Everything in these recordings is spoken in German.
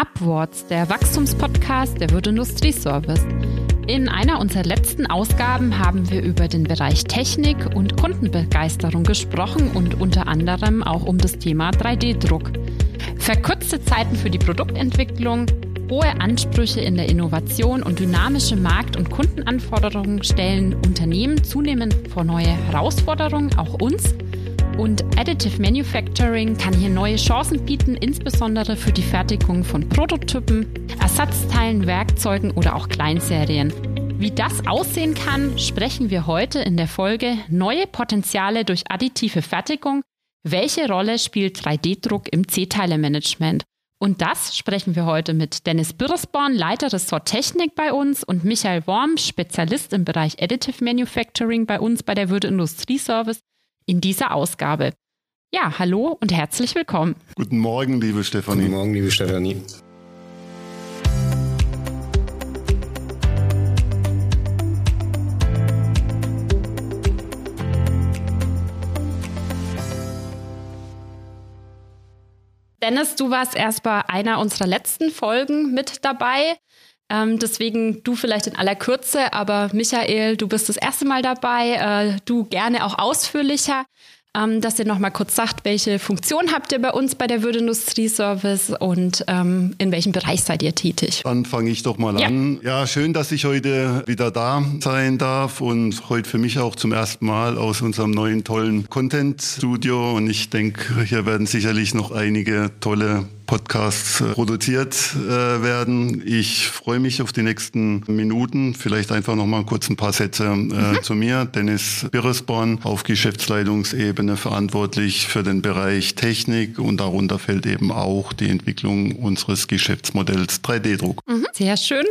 Upwards, der Wachstumspodcast der Würde Industrieservice. In einer unserer letzten Ausgaben haben wir über den Bereich Technik und Kundenbegeisterung gesprochen und unter anderem auch um das Thema 3D-Druck. Verkürzte Zeiten für die Produktentwicklung, hohe Ansprüche in der Innovation und dynamische Markt- und Kundenanforderungen stellen Unternehmen zunehmend vor neue Herausforderungen, auch uns – und Additive Manufacturing kann hier neue Chancen bieten, insbesondere für die Fertigung von Prototypen, Ersatzteilen, Werkzeugen oder auch Kleinserien. Wie das aussehen kann, sprechen wir heute in der Folge Neue Potenziale durch additive Fertigung. Welche Rolle spielt 3D-Druck im C-Teile-Management? Und das sprechen wir heute mit Dennis Birresborn, Leiter Ressort Technik bei uns und Michael Worm, Spezialist im Bereich Additive Manufacturing bei uns bei der Würde Industrieservice in dieser Ausgabe. Ja, hallo und herzlich willkommen. Guten Morgen, liebe Stefanie. Guten Morgen, liebe Stefanie. Dennis, du warst erst bei einer unserer letzten Folgen mit dabei. Ähm, deswegen du vielleicht in aller Kürze, aber Michael, du bist das erste Mal dabei, äh, du gerne auch ausführlicher ähm, dass ihr nochmal kurz sagt, welche Funktion habt ihr bei uns bei der Würde Service und ähm, in welchem Bereich seid ihr tätig? Dann fange ich doch mal ja. an. Ja, schön, dass ich heute wieder da sein darf und heute für mich auch zum ersten Mal aus unserem neuen tollen Content-Studio. Und ich denke, hier werden sicherlich noch einige tolle Podcasts äh, produziert äh, werden. Ich freue mich auf die nächsten Minuten. Vielleicht einfach noch mal kurz ein paar Sätze äh, mhm. zu mir. Dennis Birresborn auf Geschäftsleitungsebene verantwortlich für den Bereich Technik und darunter fällt eben auch die Entwicklung unseres Geschäftsmodells 3D-Druck. Mhm. Sehr schön.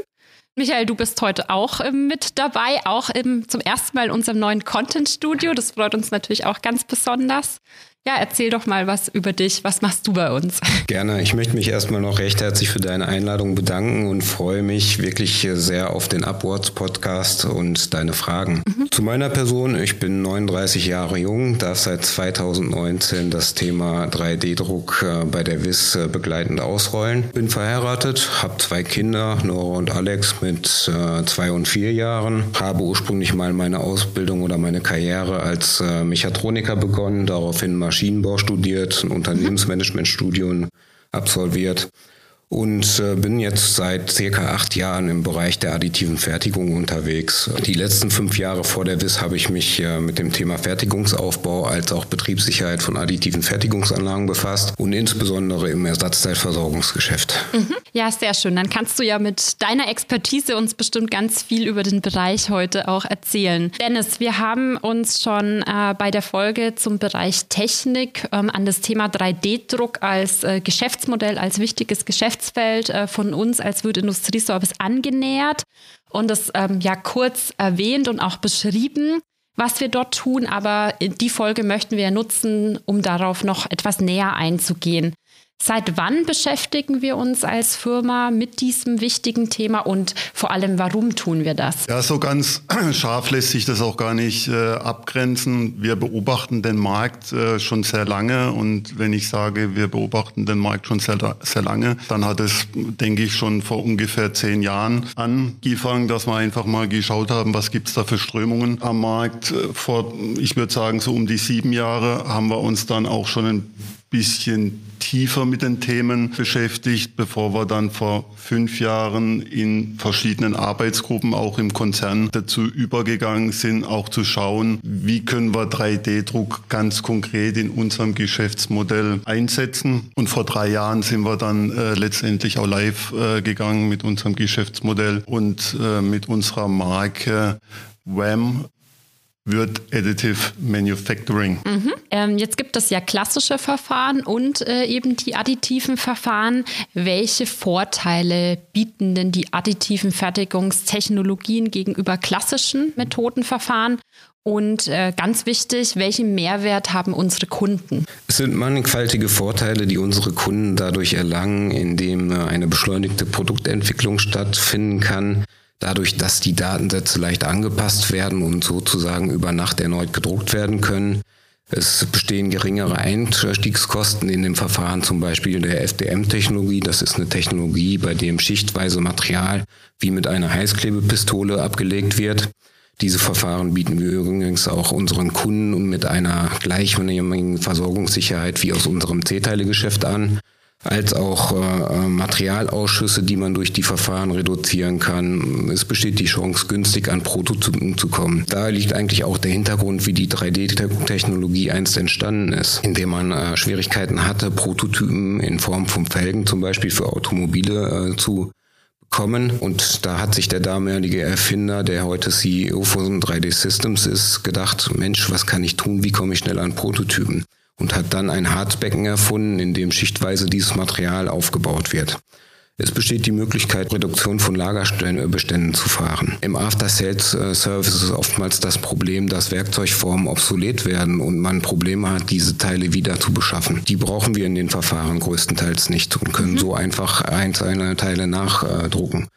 Michael, du bist heute auch mit dabei, auch im, zum ersten Mal in unserem neuen Content-Studio. Das freut uns natürlich auch ganz besonders. Ja, erzähl doch mal was über dich. Was machst du bei uns? Gerne. Ich möchte mich erstmal noch recht herzlich für deine Einladung bedanken und freue mich wirklich sehr auf den Upwards Podcast und deine Fragen. Mhm. Zu meiner Person. Ich bin 39 Jahre jung, darf seit 2019 das Thema 3D-Druck äh, bei der WIS äh, begleitend ausrollen. Bin verheiratet, habe zwei Kinder, Nora und Alex mit äh, zwei und vier Jahren. Habe ursprünglich mal meine Ausbildung oder meine Karriere als Mechatroniker begonnen, daraufhin Maschinen Maschinenbau studiert, ein Unternehmensmanagementstudium absolviert und äh, bin jetzt seit circa acht Jahren im Bereich der additiven Fertigung unterwegs. Die letzten fünf Jahre vor der WIS habe ich mich äh, mit dem Thema Fertigungsaufbau als auch Betriebssicherheit von additiven Fertigungsanlagen befasst und insbesondere im Ersatzteilversorgungsgeschäft. Mhm. Ja, sehr schön. Dann kannst du ja mit deiner Expertise uns bestimmt ganz viel über den Bereich heute auch erzählen. Dennis, wir haben uns schon äh, bei der Folge zum Bereich Technik ähm, an das Thema 3D-Druck als äh, Geschäftsmodell, als wichtiges Geschäftsmodell Geschäftsfeld äh, von uns als Wirt Industrieservice angenähert und das ähm, ja kurz erwähnt und auch beschrieben, was wir dort tun. Aber die Folge möchten wir nutzen, um darauf noch etwas näher einzugehen. Seit wann beschäftigen wir uns als Firma mit diesem wichtigen Thema und vor allem, warum tun wir das? Ja, so ganz scharf lässt sich das auch gar nicht äh, abgrenzen. Wir beobachten den Markt äh, schon sehr lange und wenn ich sage, wir beobachten den Markt schon sehr, sehr lange, dann hat es, denke ich, schon vor ungefähr zehn Jahren angefangen, dass wir einfach mal geschaut haben, was gibt's da für Strömungen am Markt. Äh, vor, ich würde sagen, so um die sieben Jahre haben wir uns dann auch schon ein bisschen tiefer mit den Themen beschäftigt, bevor wir dann vor fünf Jahren in verschiedenen Arbeitsgruppen auch im Konzern dazu übergegangen sind, auch zu schauen, wie können wir 3D-Druck ganz konkret in unserem Geschäftsmodell einsetzen. Und vor drei Jahren sind wir dann äh, letztendlich auch live äh, gegangen mit unserem Geschäftsmodell und äh, mit unserer Marke WAM wird Additive Manufacturing. Mhm. Ähm, jetzt gibt es ja klassische Verfahren und äh, eben die additiven Verfahren. Welche Vorteile bieten denn die additiven Fertigungstechnologien gegenüber klassischen Methodenverfahren? Und äh, ganz wichtig, welchen Mehrwert haben unsere Kunden? Es sind mannigfaltige Vorteile, die unsere Kunden dadurch erlangen, indem äh, eine beschleunigte Produktentwicklung stattfinden kann dadurch, dass die Datensätze leicht angepasst werden und sozusagen über Nacht erneut gedruckt werden können. Es bestehen geringere Einstiegskosten in dem Verfahren, zum Beispiel der FDM-Technologie. Das ist eine Technologie, bei dem schichtweise Material wie mit einer Heißklebepistole abgelegt wird. Diese Verfahren bieten wir übrigens auch unseren Kunden mit einer gleichnamigen Versorgungssicherheit wie aus unserem C-Teile-Geschäft an als auch äh, Materialausschüsse, die man durch die Verfahren reduzieren kann. Es besteht die Chance, günstig an Prototypen zu kommen. Da liegt eigentlich auch der Hintergrund, wie die 3D-Technologie einst entstanden ist, indem man äh, Schwierigkeiten hatte, Prototypen in Form von Felgen zum Beispiel für Automobile äh, zu bekommen. Und da hat sich der damalige Erfinder, der heute CEO von 3D Systems ist, gedacht, Mensch, was kann ich tun? Wie komme ich schnell an Prototypen? Und hat dann ein Harzbecken erfunden, in dem schichtweise dieses Material aufgebaut wird. Es besteht die Möglichkeit, Reduktion von Lagerbeständen zu fahren. Im After-Sales-Service ist oftmals das Problem, dass Werkzeugformen obsolet werden und man Probleme hat, diese Teile wieder zu beschaffen. Die brauchen wir in den Verfahren größtenteils nicht und können mhm. so einfach einzelne Teile nachdrucken.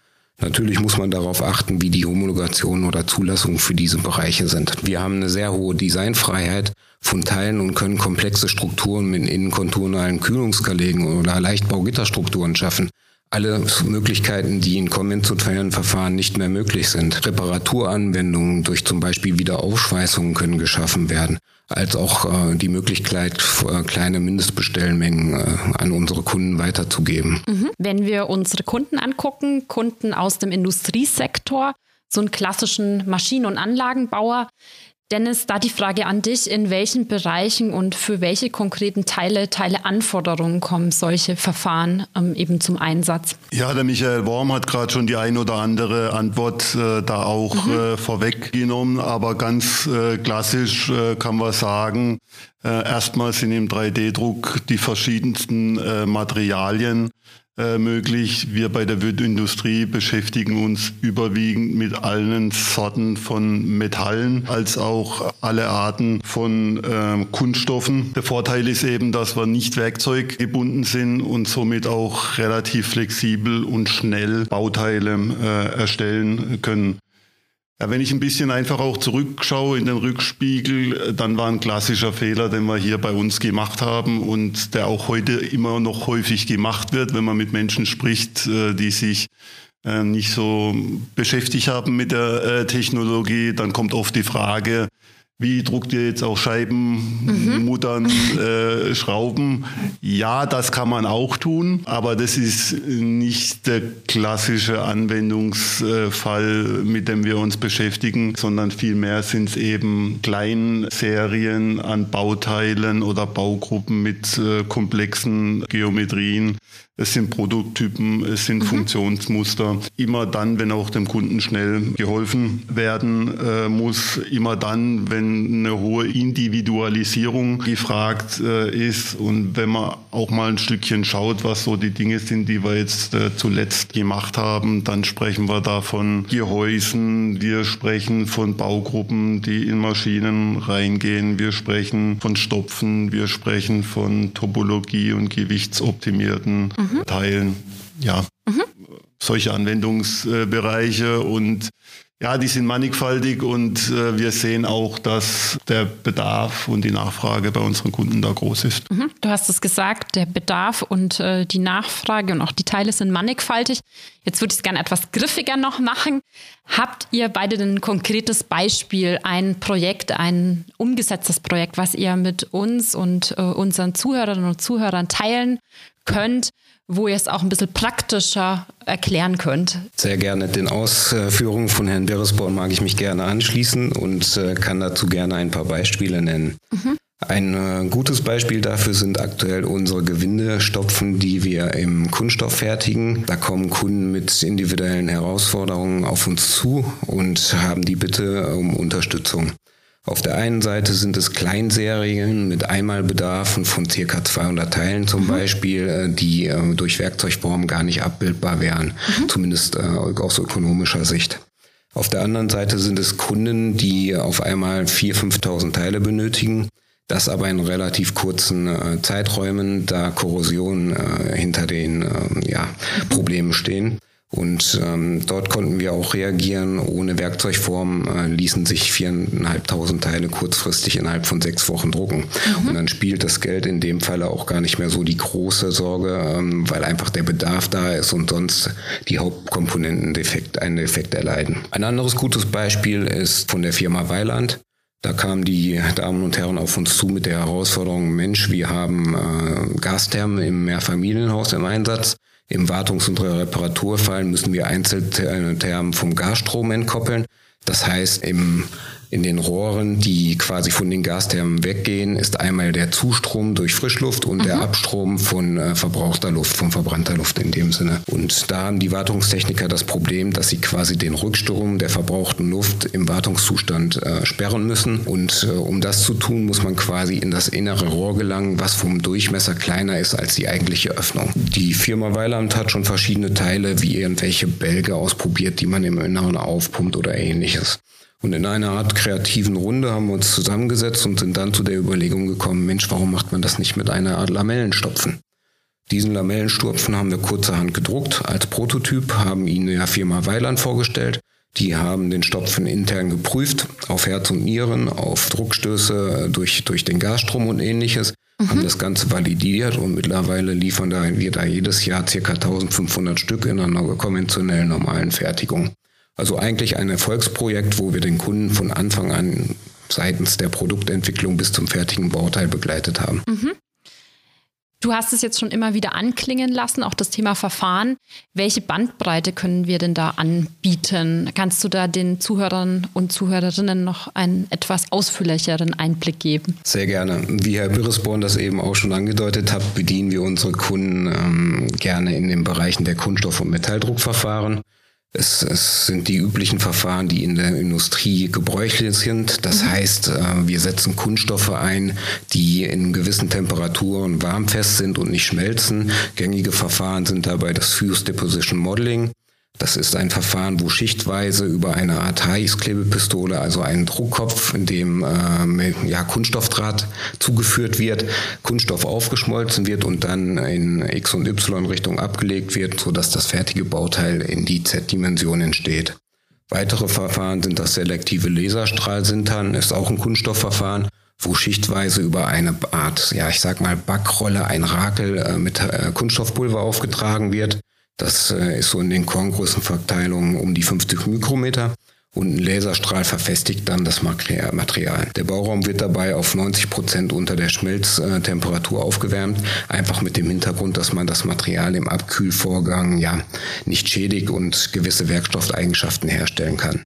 Natürlich muss man darauf achten, wie die Homologation oder Zulassung für diese Bereiche sind. Wir haben eine sehr hohe Designfreiheit von Teilen und können komplexe Strukturen mit innenkonturalen Kühlungskalegen oder Leichtbaugitterstrukturen schaffen. Alle Möglichkeiten, die in konventionellen Verfahren nicht mehr möglich sind. Reparaturanwendungen durch zum Beispiel Wiederaufschweißungen können geschaffen werden, als auch äh, die Möglichkeit, äh, kleine Mindestbestellmengen äh, an unsere Kunden weiterzugeben. Mhm. Wenn wir unsere Kunden angucken, Kunden aus dem Industriesektor, so einen klassischen Maschinen- und Anlagenbauer, Dennis, da die Frage an dich, in welchen Bereichen und für welche konkreten Teile, Teile Anforderungen kommen solche Verfahren ähm, eben zum Einsatz? Ja, der Michael Worm hat gerade schon die ein oder andere Antwort äh, da auch mhm. äh, vorweggenommen, aber ganz äh, klassisch äh, kann man sagen, äh, erstmal sind im 3D-Druck die verschiedensten äh, Materialien äh, möglich. Wir bei der Wildindustrie beschäftigen uns überwiegend mit allen Sorten von Metallen als auch alle Arten von äh, Kunststoffen. Der Vorteil ist eben, dass wir nicht werkzeuggebunden sind und somit auch relativ flexibel und schnell Bauteile äh, erstellen können. Ja, wenn ich ein bisschen einfach auch zurückschaue in den Rückspiegel, dann war ein klassischer Fehler, den wir hier bei uns gemacht haben und der auch heute immer noch häufig gemacht wird, wenn man mit Menschen spricht, äh, die sich äh, nicht so beschäftigt haben mit der äh, Technologie, dann kommt oft die Frage, wie druckt ihr jetzt auch Scheiben, mhm. Muttern, äh, Schrauben? Ja, das kann man auch tun, aber das ist nicht der klassische Anwendungsfall, mit dem wir uns beschäftigen, sondern vielmehr sind es eben Kleinserien an Bauteilen oder Baugruppen mit äh, komplexen Geometrien, es sind Produkttypen, es sind mhm. Funktionsmuster. Immer dann, wenn auch dem Kunden schnell geholfen werden äh, muss, immer dann, wenn eine hohe Individualisierung gefragt äh, ist und wenn man auch mal ein Stückchen schaut, was so die Dinge sind, die wir jetzt äh, zuletzt gemacht haben, dann sprechen wir da von Gehäusen, wir sprechen von Baugruppen, die in Maschinen reingehen, wir sprechen von Stopfen, wir sprechen von Topologie und gewichtsoptimierten mhm. Teilen. Ja, mhm. solche Anwendungsbereiche und ja, die sind mannigfaltig und äh, wir sehen auch, dass der Bedarf und die Nachfrage bei unseren Kunden da groß ist. Mhm. Du hast es gesagt, der Bedarf und äh, die Nachfrage und auch die Teile sind mannigfaltig. Jetzt würde ich es gerne etwas griffiger noch machen. Habt ihr beide ein konkretes Beispiel, ein Projekt, ein umgesetztes Projekt, was ihr mit uns und äh, unseren Zuhörerinnen und Zuhörern teilen könnt, wo ihr es auch ein bisschen praktischer erklären könnt. Sehr gerne. Den Ausführungen von Herrn Beresborn mag ich mich gerne anschließen und äh, kann dazu gerne ein paar Beispiele nennen. Mhm. Ein äh, gutes Beispiel dafür sind aktuell unsere Gewindestopfen, die wir im Kunststoff fertigen. Da kommen Kunden mit individuellen Herausforderungen auf uns zu und haben die Bitte um Unterstützung. Auf der einen Seite sind es Kleinserien mit Einmalbedarfen von circa 200 Teilen zum mhm. Beispiel, äh, die äh, durch Werkzeugformen gar nicht abbildbar wären, mhm. zumindest äh, aus ökonomischer Sicht. Auf der anderen Seite sind es Kunden, die auf einmal 4.000, 5.000 Teile benötigen, das aber in relativ kurzen Zeiträumen, da Korrosion hinter den ja, mhm. Problemen stehen Und ähm, dort konnten wir auch reagieren. Ohne Werkzeugform äh, ließen sich viereinhalbtausend Teile kurzfristig innerhalb von sechs Wochen drucken. Mhm. Und dann spielt das Geld in dem Falle auch gar nicht mehr so die große Sorge, ähm, weil einfach der Bedarf da ist und sonst die Hauptkomponenten defekt, einen Defekt erleiden. Ein anderes gutes Beispiel ist von der Firma Weiland. Da kamen die Damen und Herren auf uns zu mit der Herausforderung, Mensch, wir haben äh, Gasthermen im Mehrfamilienhaus im Einsatz. Im Wartungs- und Reparaturfall müssen wir Einzelthermen vom Gasstrom entkoppeln. Das heißt, im in den Rohren, die quasi von den Gasthermen weggehen, ist einmal der Zustrom durch Frischluft und mhm. der Abstrom von äh, verbrauchter Luft, von verbrannter Luft in dem Sinne. Und da haben die Wartungstechniker das Problem, dass sie quasi den Rückstrom der verbrauchten Luft im Wartungszustand äh, sperren müssen. Und äh, um das zu tun, muss man quasi in das innere Rohr gelangen, was vom Durchmesser kleiner ist als die eigentliche Öffnung. Die Firma Weiland hat schon verschiedene Teile wie irgendwelche Bälge ausprobiert, die man im Inneren aufpumpt oder ähnliches. Und in einer Art kreativen Runde haben wir uns zusammengesetzt und sind dann zu der Überlegung gekommen, Mensch, warum macht man das nicht mit einer Art Lamellenstopfen? Diesen Lamellenstopfen haben wir kurzerhand gedruckt als Prototyp, haben ihn der Firma Weiland vorgestellt. Die haben den Stopfen intern geprüft, auf Herz und Nieren, auf Druckstöße durch, durch den Gasstrom und ähnliches, mhm. haben das Ganze validiert und mittlerweile liefern wir da jedes Jahr ca. 1500 Stück in einer konventionellen normalen Fertigung. Also eigentlich ein Erfolgsprojekt, wo wir den Kunden von Anfang an seitens der Produktentwicklung bis zum fertigen Bauteil begleitet haben. Mhm. Du hast es jetzt schon immer wieder anklingen lassen, auch das Thema Verfahren. Welche Bandbreite können wir denn da anbieten? Kannst du da den Zuhörern und Zuhörerinnen noch einen etwas ausführlicheren Einblick geben? Sehr gerne. Wie Herr Birresborn das eben auch schon angedeutet hat, bedienen wir unsere Kunden ähm, gerne in den Bereichen der Kunststoff- und Metalldruckverfahren. Es, es, sind die üblichen Verfahren, die in der Industrie gebräuchlich sind. Das mhm. heißt, äh, wir setzen Kunststoffe ein, die in gewissen Temperaturen warmfest sind und nicht schmelzen. Gängige Verfahren sind dabei das Fuse Deposition Modeling. Das ist ein Verfahren, wo schichtweise über eine Art Heißklebepistole, also einen Druckkopf, in dem äh, ja, Kunststoffdraht zugeführt wird, Kunststoff aufgeschmolzen wird und dann in X- und Y-Richtung abgelegt wird, sodass das fertige Bauteil in die Z-Dimension entsteht. Weitere Verfahren sind das selektive Laserstrahlsintern, ist auch ein Kunststoffverfahren, wo schichtweise über eine Art, ja, ich sag mal, Backrolle ein Rakel äh, mit äh, Kunststoffpulver aufgetragen wird. Das äh, ist so in den Korngrößenverteilungen um die 50 Mikrometer und ein Laserstrahl verfestigt dann das Material. Der Bauraum wird dabei auf 90 Prozent unter der Schmelztemperatur aufgewärmt, einfach mit dem Hintergrund, dass man das Material im Abkühlvorgang ja nicht schädigt und gewisse Werkstoffeigenschaften herstellen kann.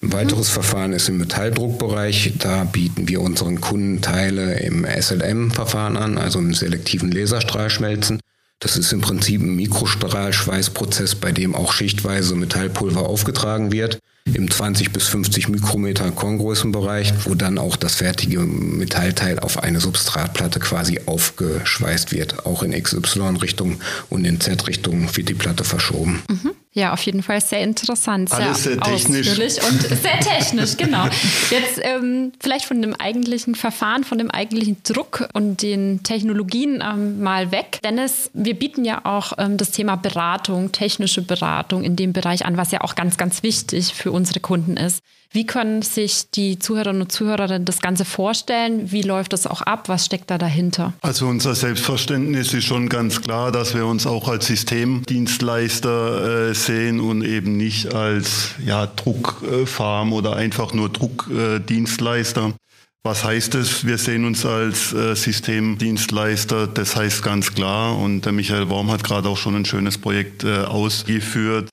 Ein weiteres mhm. Verfahren ist im Metalldruckbereich. Da bieten wir unseren Kunden Teile im SLM-Verfahren an, also im selektiven Laserstrahlschmelzen. Das ist im Prinzip ein Mikrostrahlschweißprozess, bei dem auch schichtweise Metallpulver aufgetragen wird im 20 bis 50 Mikrometer Korngrößenbereich, wo dann auch das fertige Metallteil auf eine Substratplatte quasi aufgeschweißt wird. Auch in XY-Richtung und in Z-Richtung wird die Platte verschoben. Mhm. Ja, auf jeden Fall sehr interessant. Alles sehr, sehr technisch. und sehr technisch, genau. Jetzt ähm, vielleicht von dem eigentlichen Verfahren, von dem eigentlichen Druck und den Technologien ähm, mal weg. Dennis, wir bieten ja auch ähm, das Thema Beratung, technische Beratung in dem Bereich an, was ja auch ganz, ganz wichtig für unsere Kunden ist. Wie können sich die Zuhörerinnen und Zuhörer das Ganze vorstellen? Wie läuft das auch ab? Was steckt da dahinter? Also unser Selbstverständnis ist schon ganz klar, dass wir uns auch als Systemdienstleister äh, sehen und eben nicht als ja, Druckfarm oder einfach nur Druckdienstleister. Was heißt es? Wir sehen uns als äh, Systemdienstleister. Das heißt ganz klar, und der Michael Worm hat gerade auch schon ein schönes Projekt äh, ausgeführt,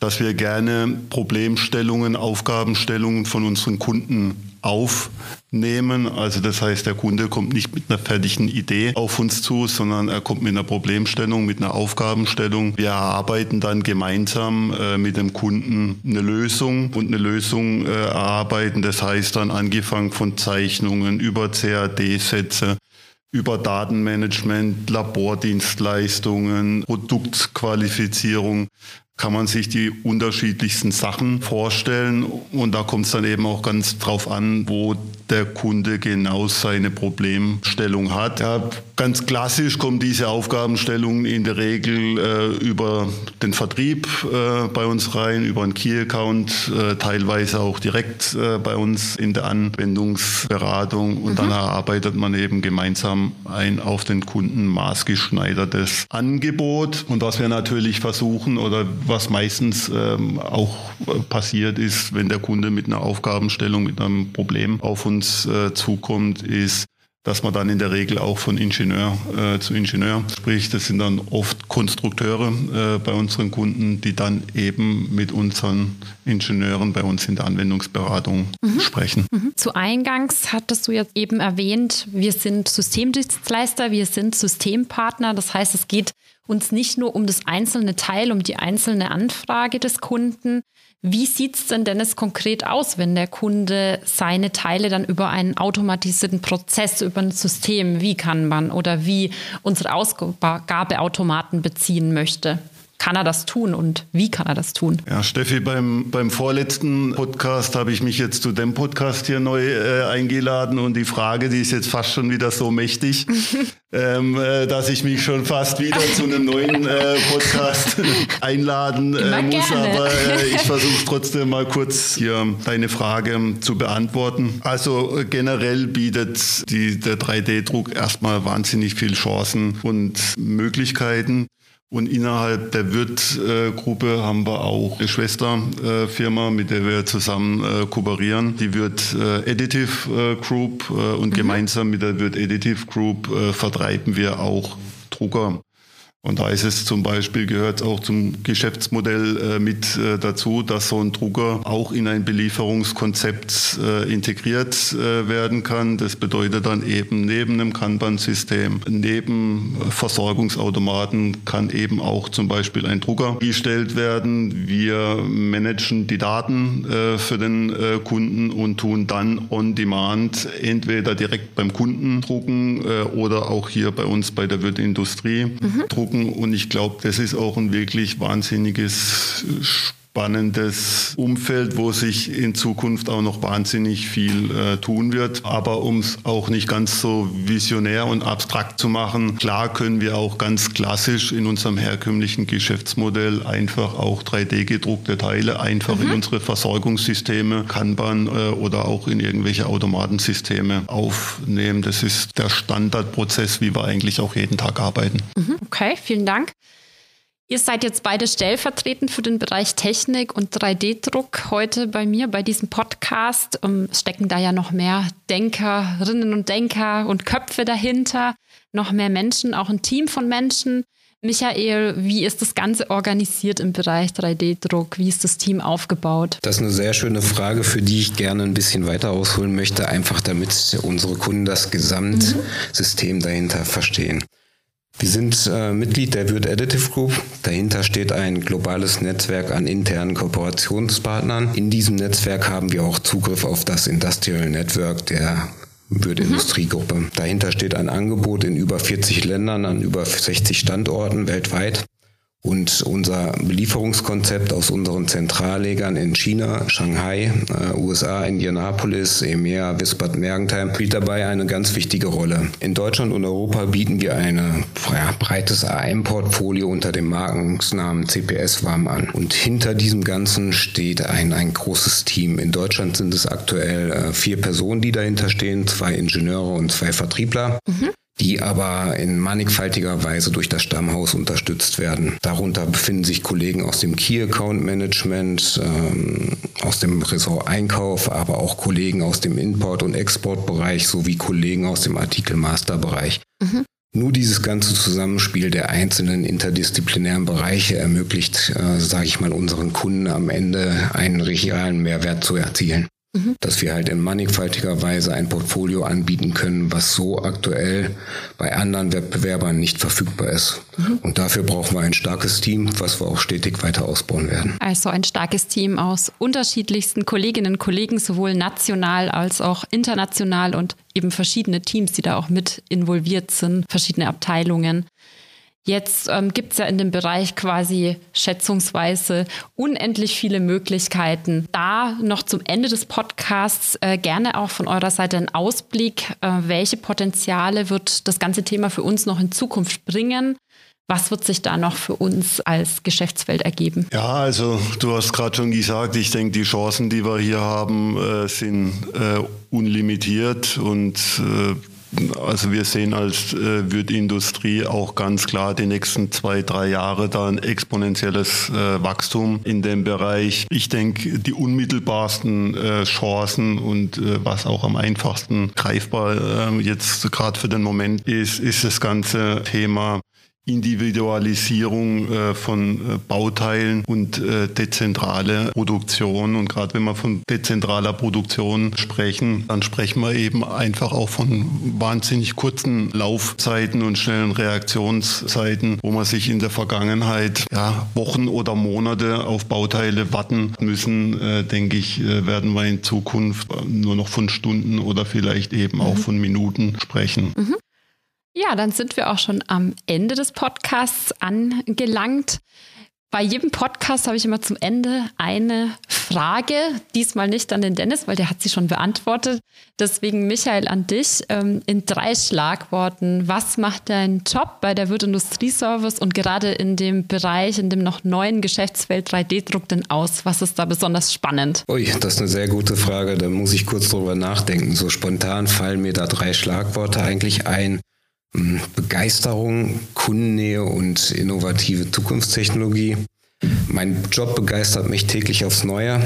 dass wir gerne Problemstellungen, Aufgabenstellungen von unseren Kunden aufnehmen. Also das heißt, der Kunde kommt nicht mit einer fertigen Idee auf uns zu, sondern er kommt mit einer Problemstellung, mit einer Aufgabenstellung. Wir erarbeiten dann gemeinsam äh, mit dem Kunden eine Lösung und eine Lösung äh, erarbeiten. Das heißt dann angefangen von Zeichnungen über CAD-Sätze über Datenmanagement, Labordienstleistungen, Produktqualifizierung kann man sich die unterschiedlichsten Sachen vorstellen. Und da kommt es dann eben auch ganz drauf an, wo der Kunde genau seine Problemstellung hat. Ja, Ganz klassisch kommt diese Aufgabenstellung in der Regel äh, über den Vertrieb äh, bei uns rein, über einen Key-Account, äh, teilweise auch direkt äh, bei uns in der Anwendungsberatung und mhm. dann erarbeitet man eben gemeinsam ein auf den Kunden maßgeschneidertes Angebot. Und was wir natürlich versuchen oder was meistens ähm, auch passiert ist, wenn der Kunde mit einer Aufgabenstellung, mit einem Problem auf uns äh, zukommt, ist, dass man dann in der Regel auch von Ingenieur äh, zu Ingenieur spricht. Das sind dann oft Konstrukteure äh, bei unseren Kunden, die dann eben mit unseren Ingenieuren bei uns in der Anwendungsberatung mhm. sprechen. Mhm. Zu Eingangs hattest du jetzt eben erwähnt, wir sind Systemdienstleister, wir sind Systempartner. Das heißt, es geht uns nicht nur um das einzelne Teil, um die einzelne Anfrage des Kunden, wie sieht es denn Dennis konkret aus, wenn der Kunde seine Teile dann über einen automatisierten Prozess, über ein System wie Kanban oder wie unsere Ausgabeautomaten beziehen möchte? Kann er das tun und wie kann er das tun? Ja, Steffi, beim, beim vorletzten Podcast habe ich mich jetzt zu dem Podcast hier neu äh, eingeladen und die Frage, die ist jetzt fast schon wieder so mächtig, ähm, äh, dass ich mich schon fast wieder zu einem neuen äh, Podcast einladen äh, muss. Gerne. Aber äh, ich versuche trotzdem mal kurz hier deine Frage zu beantworten. Also äh, generell bietet die, der 3D-Druck erstmal wahnsinnig viele Chancen und Möglichkeiten. Und innerhalb der Wirt-Gruppe haben wir auch eine Schwesterfirma, mit der wir zusammen äh, kooperieren. Die Wirt äh, Additive äh, Group und mhm. gemeinsam mit der Wirt Additive Group vertreiben wir auch Drucker. Und da ist es zum Beispiel, gehört auch zum Geschäftsmodell äh, mit äh, dazu, dass so ein Drucker auch in ein Belieferungskonzept äh, integriert äh, werden kann. Das bedeutet dann eben neben einem Kanban-System, neben Versorgungsautomaten kann eben auch zum Beispiel ein Drucker gestellt werden. Wir managen die Daten äh, für den äh, Kunden und tun dann on demand entweder direkt beim Kunden drucken oder auch hier bei uns bei der Wirtindustrie mhm. drucken Und ich glaube, das ist auch ein wirklich wahnsinniges spannendes Umfeld, wo sich in Zukunft auch noch wahnsinnig viel äh, tun wird. Aber um es auch nicht ganz so visionär und abstrakt zu machen, klar können wir auch ganz klassisch in unserem herkömmlichen Geschäftsmodell einfach auch 3D-gedruckte Teile einfach mhm. in unsere Versorgungssysteme, Kanban äh, oder auch in irgendwelche Automatensysteme aufnehmen. Das ist der Standardprozess, wie wir eigentlich auch jeden Tag arbeiten. Mhm. Okay, vielen Dank. Ihr seid jetzt beide stellvertretend für den Bereich Technik und 3D-Druck heute bei mir bei diesem Podcast. Um, stecken da ja noch mehr Denkerinnen und Denker und Köpfe dahinter, noch mehr Menschen, auch ein Team von Menschen. Michael, wie ist das Ganze organisiert im Bereich 3D-Druck? Wie ist das Team aufgebaut? Das ist eine sehr schöne Frage, für die ich gerne ein bisschen weiter ausholen möchte, einfach damit unsere Kunden das Gesamtsystem mhm. dahinter verstehen. Wir sind äh, Mitglied der Wirt Additive Group. Dahinter steht ein globales Netzwerk an internen Kooperationspartnern. In diesem Netzwerk haben wir auch Zugriff auf das Industrial Network der Wirt mhm. Industriegruppe. Dahinter steht ein Angebot in über 40 Ländern an über 60 Standorten weltweit. Und unser Belieferungskonzept aus unseren Zentrallegern in China, Shanghai, äh, USA, Indianapolis, EMEA, Wispert, Mergentheim spielt dabei eine ganz wichtige Rolle. In Deutschland und Europa bieten wir ein ja, breites AM-Portfolio unter dem Markennamen CPS Warm an. Und hinter diesem Ganzen steht ein, ein großes Team. In Deutschland sind es aktuell äh, vier Personen, die dahinter stehen, zwei Ingenieure und zwei Vertriebler. Mhm die aber in mannigfaltiger Weise durch das Stammhaus unterstützt werden. Darunter befinden sich Kollegen aus dem Key Account Management, ähm, aus dem Ressort Einkauf, aber auch Kollegen aus dem Import- und Exportbereich sowie Kollegen aus dem Artikel Master Bereich. Mhm. Nur dieses ganze Zusammenspiel der einzelnen interdisziplinären Bereiche ermöglicht, äh, sage ich mal, unseren Kunden am Ende einen realen Mehrwert zu erzielen. Mhm. Dass wir halt in mannigfaltiger Weise ein Portfolio anbieten können, was so aktuell bei anderen Wettbewerbern nicht verfügbar ist. Mhm. Und dafür brauchen wir ein starkes Team, was wir auch stetig weiter ausbauen werden. Also ein starkes Team aus unterschiedlichsten Kolleginnen und Kollegen, sowohl national als auch international und eben verschiedene Teams, die da auch mit involviert sind, verschiedene Abteilungen. Jetzt ähm, gibt es ja in dem Bereich quasi schätzungsweise unendlich viele Möglichkeiten. Da noch zum Ende des Podcasts äh, gerne auch von eurer Seite ein Ausblick. Äh, welche Potenziale wird das ganze Thema für uns noch in Zukunft bringen? Was wird sich da noch für uns als Geschäftsfeld ergeben? Ja, also du hast gerade schon gesagt, ich denke, die Chancen, die wir hier haben, äh, sind äh, unlimitiert und äh, also wir sehen als äh, Würdindustrie auch ganz klar die nächsten zwei, drei Jahre da ein exponentielles äh, Wachstum in dem Bereich. Ich denke, die unmittelbarsten äh, Chancen und äh, was auch am einfachsten greifbar äh, jetzt gerade für den Moment ist, ist das ganze Thema Individualisierung äh, von äh, Bauteilen und äh, dezentrale Produktion. Und gerade wenn wir von dezentraler Produktion sprechen, dann sprechen wir eben einfach auch von wahnsinnig kurzen Laufzeiten und schnellen Reaktionszeiten, wo man sich in der Vergangenheit ja, Wochen oder Monate auf Bauteile warten müssen, äh, denke ich, äh, werden wir in Zukunft nur noch von Stunden oder vielleicht eben auch mhm. von Minuten sprechen. Mhm. Ja, dann sind wir auch schon am Ende des Podcasts angelangt. Bei jedem Podcast habe ich immer zum Ende eine Frage. Diesmal nicht an den Dennis, weil der hat sie schon beantwortet. Deswegen, Michael, an dich ähm, in drei Schlagworten. Was macht dein Job bei der Wirt Industrieservice und gerade in dem Bereich, in dem noch neuen Geschäftsfeld 3D-Druck denn aus? Was ist da besonders spannend? Ui, das ist eine sehr gute Frage. Da muss ich kurz drüber nachdenken. So spontan fallen mir da drei Schlagworte eigentlich ein. Begeisterung, Kundennähe und innovative Zukunftstechnologie. Mein Job begeistert mich täglich aufs Neue.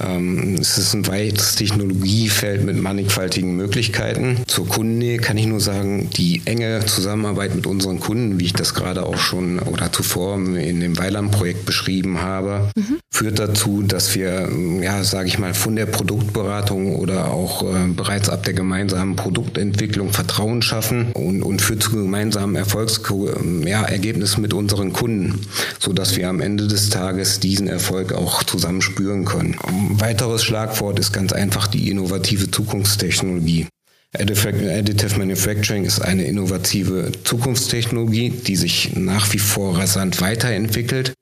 Ähm, es ist ein weites Technologiefeld mit mannigfaltigen Möglichkeiten. Zur Kundennähe kann ich nur sagen, die enge Zusammenarbeit mit unseren Kunden, wie ich das gerade auch schon oder zuvor in dem Weiland-Projekt beschrieben habe, mhm. führt dazu, dass wir, ja, sage ich mal, von der Produktberatung oder auch äh, bereits ab der gemeinsamen Produktentwicklung Vertrauen schaffen und, und führt zu gemeinsamen Erfolgsergebnissen ja, mit unseren Kunden, sodass wir am Ende des Tages diesen Erfolg auch zusammen spüren können. Ein weiteres Schlagwort ist ganz einfach die innovative Zukunftstechnologie. Additive Manufacturing ist eine innovative Zukunftstechnologie, die sich nach wie vor rasant weiterentwickelt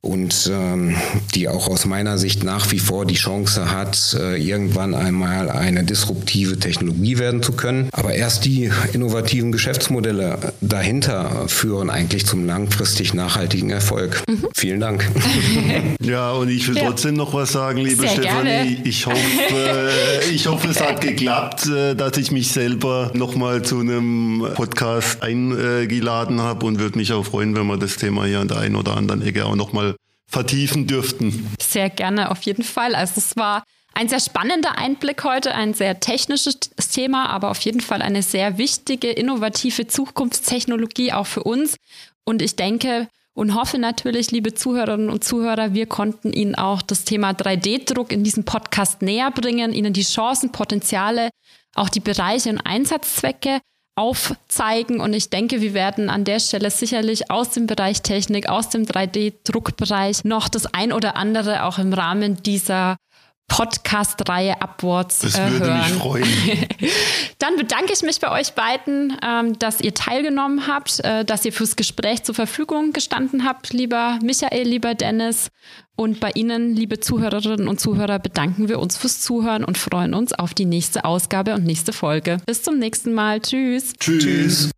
und ähm, die auch aus meiner Sicht nach wie vor die Chance hat, äh, irgendwann einmal eine disruptive Technologie werden zu können. Aber erst die innovativen Geschäftsmodelle dahinter führen eigentlich zum langfristig nachhaltigen Erfolg. Mhm. Vielen Dank. ja, und ich will ja. trotzdem noch was sagen, liebe Sehr Stefanie. Gerne. Ich hoffe, äh, ich hoffe, es hat geklappt, äh, dass ich mich selber nochmal zu einem Podcast eingeladen habe und würde mich auch freuen, wenn wir das Thema hier an der einen oder anderen Ecke auch nochmal vertiefen dürften. Sehr gerne, auf jeden Fall. Also es war ein sehr spannender Einblick heute, ein sehr technisches Thema, aber auf jeden Fall eine sehr wichtige, innovative Zukunftstechnologie auch für uns. Und ich denke und hoffe natürlich, liebe Zuhörerinnen und Zuhörer, wir konnten Ihnen auch das Thema 3D-Druck in diesem Podcast näher bringen, Ihnen die Chancen, Potenziale, auch die Bereiche und Einsatzzwecke aufzeigen. Und ich denke, wir werden an der Stelle sicherlich aus dem Bereich Technik, aus dem 3D-Druckbereich noch das ein oder andere auch im Rahmen dieser Podcast-Reihe Upwards das äh, würde Mich freuen. Dann bedanke ich mich bei euch beiden, ähm, dass ihr teilgenommen habt, äh, dass ihr fürs Gespräch zur Verfügung gestanden habt, lieber Michael, lieber Dennis. Und bei Ihnen, liebe Zuhörerinnen und Zuhörer, bedanken wir uns fürs Zuhören und freuen uns auf die nächste Ausgabe und nächste Folge. Bis zum nächsten Mal. Tschüss. Tschüss.